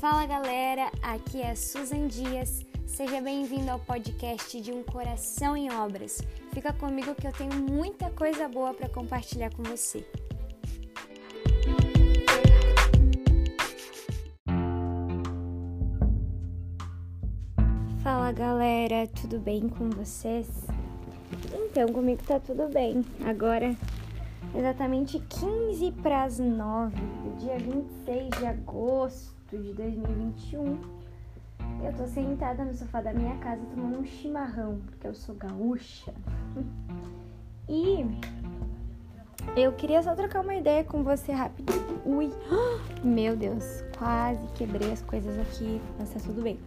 Fala galera, aqui é Susan Dias. Seja bem-vindo ao podcast de Um Coração em Obras. Fica comigo que eu tenho muita coisa boa para compartilhar com você. Fala galera, tudo bem com vocês? Então, comigo tá tudo bem. Agora, exatamente 15 para as 9 do dia 26 de agosto de 2021. Eu tô sentada no sofá da minha casa tomando um chimarrão, porque eu sou gaúcha. E eu queria só trocar uma ideia com você rapidinho. Ui, meu Deus, quase quebrei as coisas aqui, mas tá tudo bem.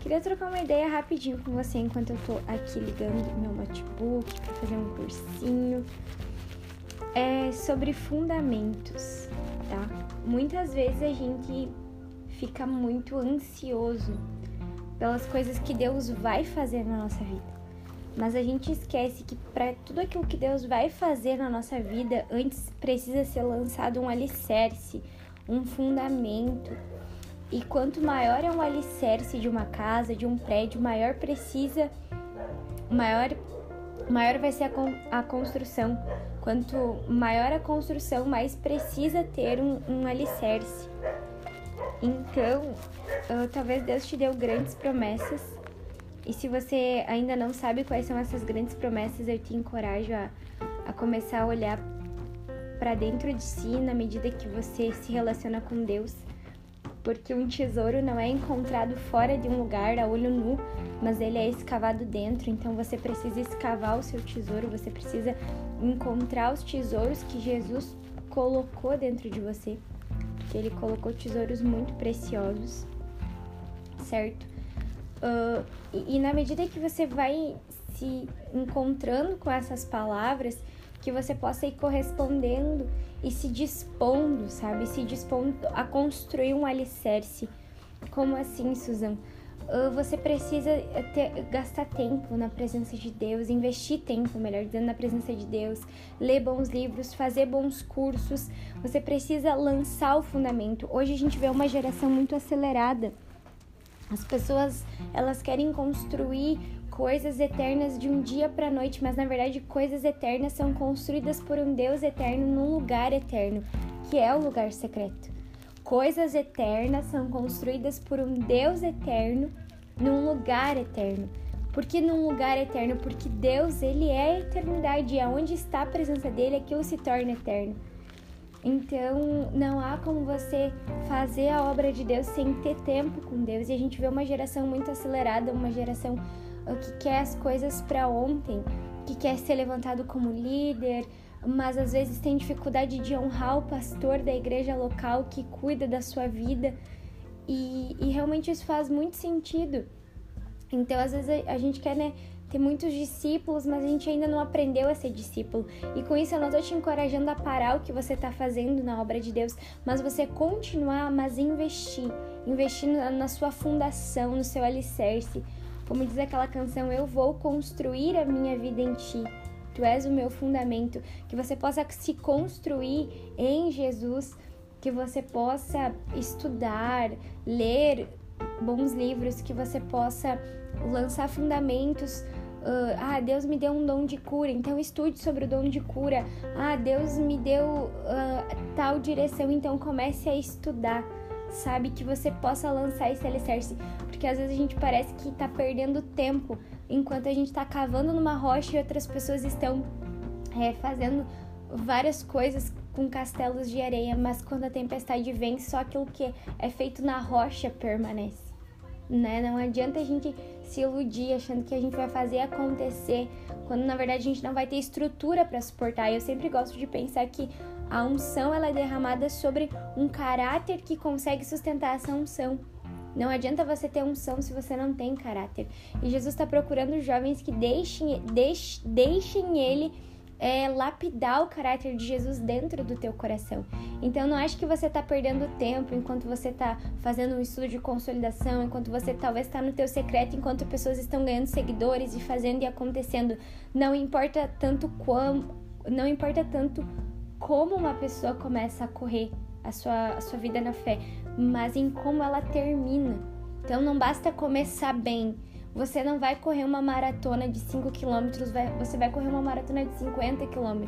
Queria trocar uma ideia rapidinho com você enquanto eu tô aqui ligando meu notebook para fazer um cursinho. É sobre fundamentos, tá? Muitas vezes a gente fica muito ansioso pelas coisas que Deus vai fazer na nossa vida. Mas a gente esquece que para tudo aquilo que Deus vai fazer na nossa vida, antes precisa ser lançado um alicerce, um fundamento. E quanto maior é um alicerce de uma casa, de um prédio, maior precisa, maior, maior vai ser a, a construção. Quanto maior a construção, mais precisa ter um, um alicerce. Então, uh, talvez Deus te deu grandes promessas. E se você ainda não sabe quais são essas grandes promessas, eu te encorajo a, a começar a olhar para dentro de si na medida que você se relaciona com Deus. Porque um tesouro não é encontrado fora de um lugar a olho nu, mas ele é escavado dentro. Então você precisa escavar o seu tesouro, você precisa encontrar os tesouros que Jesus colocou dentro de você que ele colocou tesouros muito preciosos, certo? Uh, e, e na medida que você vai se encontrando com essas palavras, que você possa ir correspondendo e se dispondo, sabe? Se dispondo a construir um alicerce. Como assim, Susan? Ah, você precisa ter, gastar tempo na presença de Deus, investir tempo, melhor dizendo, na presença de Deus, ler bons livros, fazer bons cursos. Você precisa lançar o fundamento. Hoje a gente vê uma geração muito acelerada. As pessoas, elas querem construir coisas eternas de um dia para noite, mas na verdade coisas eternas são construídas por um Deus eterno num lugar eterno, que é o lugar secreto. Coisas eternas são construídas por um Deus eterno num lugar eterno. Por que num lugar eterno? Porque Deus, ele é a eternidade e aonde está a presença dele, aquilo se torna eterno. Então, não há como você fazer a obra de Deus sem ter tempo com Deus. E a gente vê uma geração muito acelerada, uma geração ah, que quer as coisas para ontem, que quer ser levantado como líder, mas às vezes tem dificuldade de honrar o pastor da igreja local que cuida da sua vida e, e realmente isso faz muito sentido. Então, às vezes a, gente quer, né, ter muitos discípulos, mas a gente ainda não aprendeu a ser discípulo. E com isso eu não tô te encorajando a parar o que você tá fazendo na obra de Deus, mas você continuar, mas investir. Investir na sua fundação, no seu alicerce. Como diz aquela canção, eu vou construir a minha vida em ti tu és o meu fundamento, que você possa se construir em Jesus, que você possa estudar, ler bons livros, que você possa lançar fundamentos. Uh, ah, Deus me deu um dom de cura, então estude sobre o dom de cura. Ah, Deus me deu uh, tal direção, então comece a estudar sabe? Que você possa lançar esse alicerce. Porque às vezes a gente parece que tá perdendo tempo enquanto a gente tá cavando numa rocha e outras pessoas estão é, fazendo várias coisas com castelos de areia, mas quando a tempestade vem, só aquilo que é feito na rocha permanece. Né? Não adianta a gente se iludir achando que a gente vai fazer acontecer, quando na verdade a gente não vai ter estrutura para suportar. Eu sempre gosto de pensar que a unção ela é derramada sobre um caráter que consegue sustentar essa unção. Não adianta você ter unção se você não tem caráter. E Jesus está procurando jovens que deixem, deixem, deixem ele é, lapidar o caráter de Jesus dentro do teu coração. Então não acho que você está perdendo tempo enquanto você está fazendo um estudo de consolidação, enquanto você talvez está no teu secreto, enquanto pessoas estão ganhando seguidores e fazendo e acontecendo. Não importa tanto como, não importa tanto como uma pessoa começa a correr a sua, a sua vida na fé, mas em como ela termina. Então não basta começar bem. Você não vai correr uma maratona de 5 km, você vai correr uma maratona de 50 km.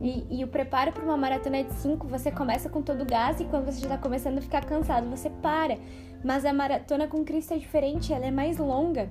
E, e o preparo para uma maratona de 5, você começa com todo o gás e quando você já está começando a ficar cansado, você para. Mas a maratona com Cristo é diferente, ela é mais longa.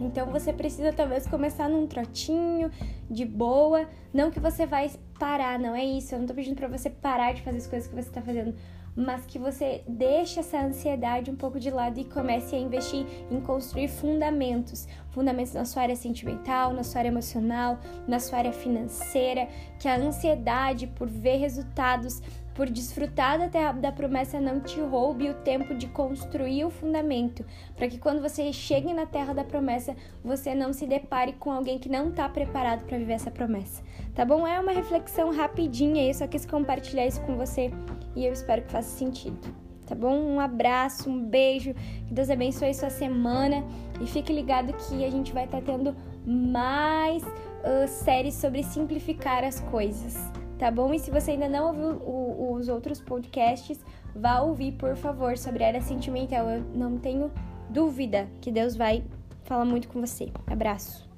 Então você precisa talvez começar num trotinho, de boa. Não que você vai parar, não é isso. Eu não tô pedindo para você parar de fazer as coisas que você tá fazendo mas que você deixe essa ansiedade um pouco de lado e comece a investir em construir fundamentos, fundamentos na sua área sentimental, na sua área emocional, na sua área financeira, que a ansiedade por ver resultados por desfrutar da terra da promessa não te roube o tempo de construir o fundamento, para que quando você chegue na terra da promessa, você não se depare com alguém que não está preparado para viver essa promessa. Tá bom? É uma reflexão rapidinha, eu só quis compartilhar isso com você e eu espero que faça sentido. Tá bom? Um abraço, um beijo, que Deus abençoe sua semana e fique ligado que a gente vai estar tá tendo mais uh, séries sobre simplificar as coisas tá bom? E se você ainda não ouviu o, os outros podcasts, vá ouvir, por favor, sobre a área sentimental. Eu não tenho dúvida que Deus vai falar muito com você. Abraço.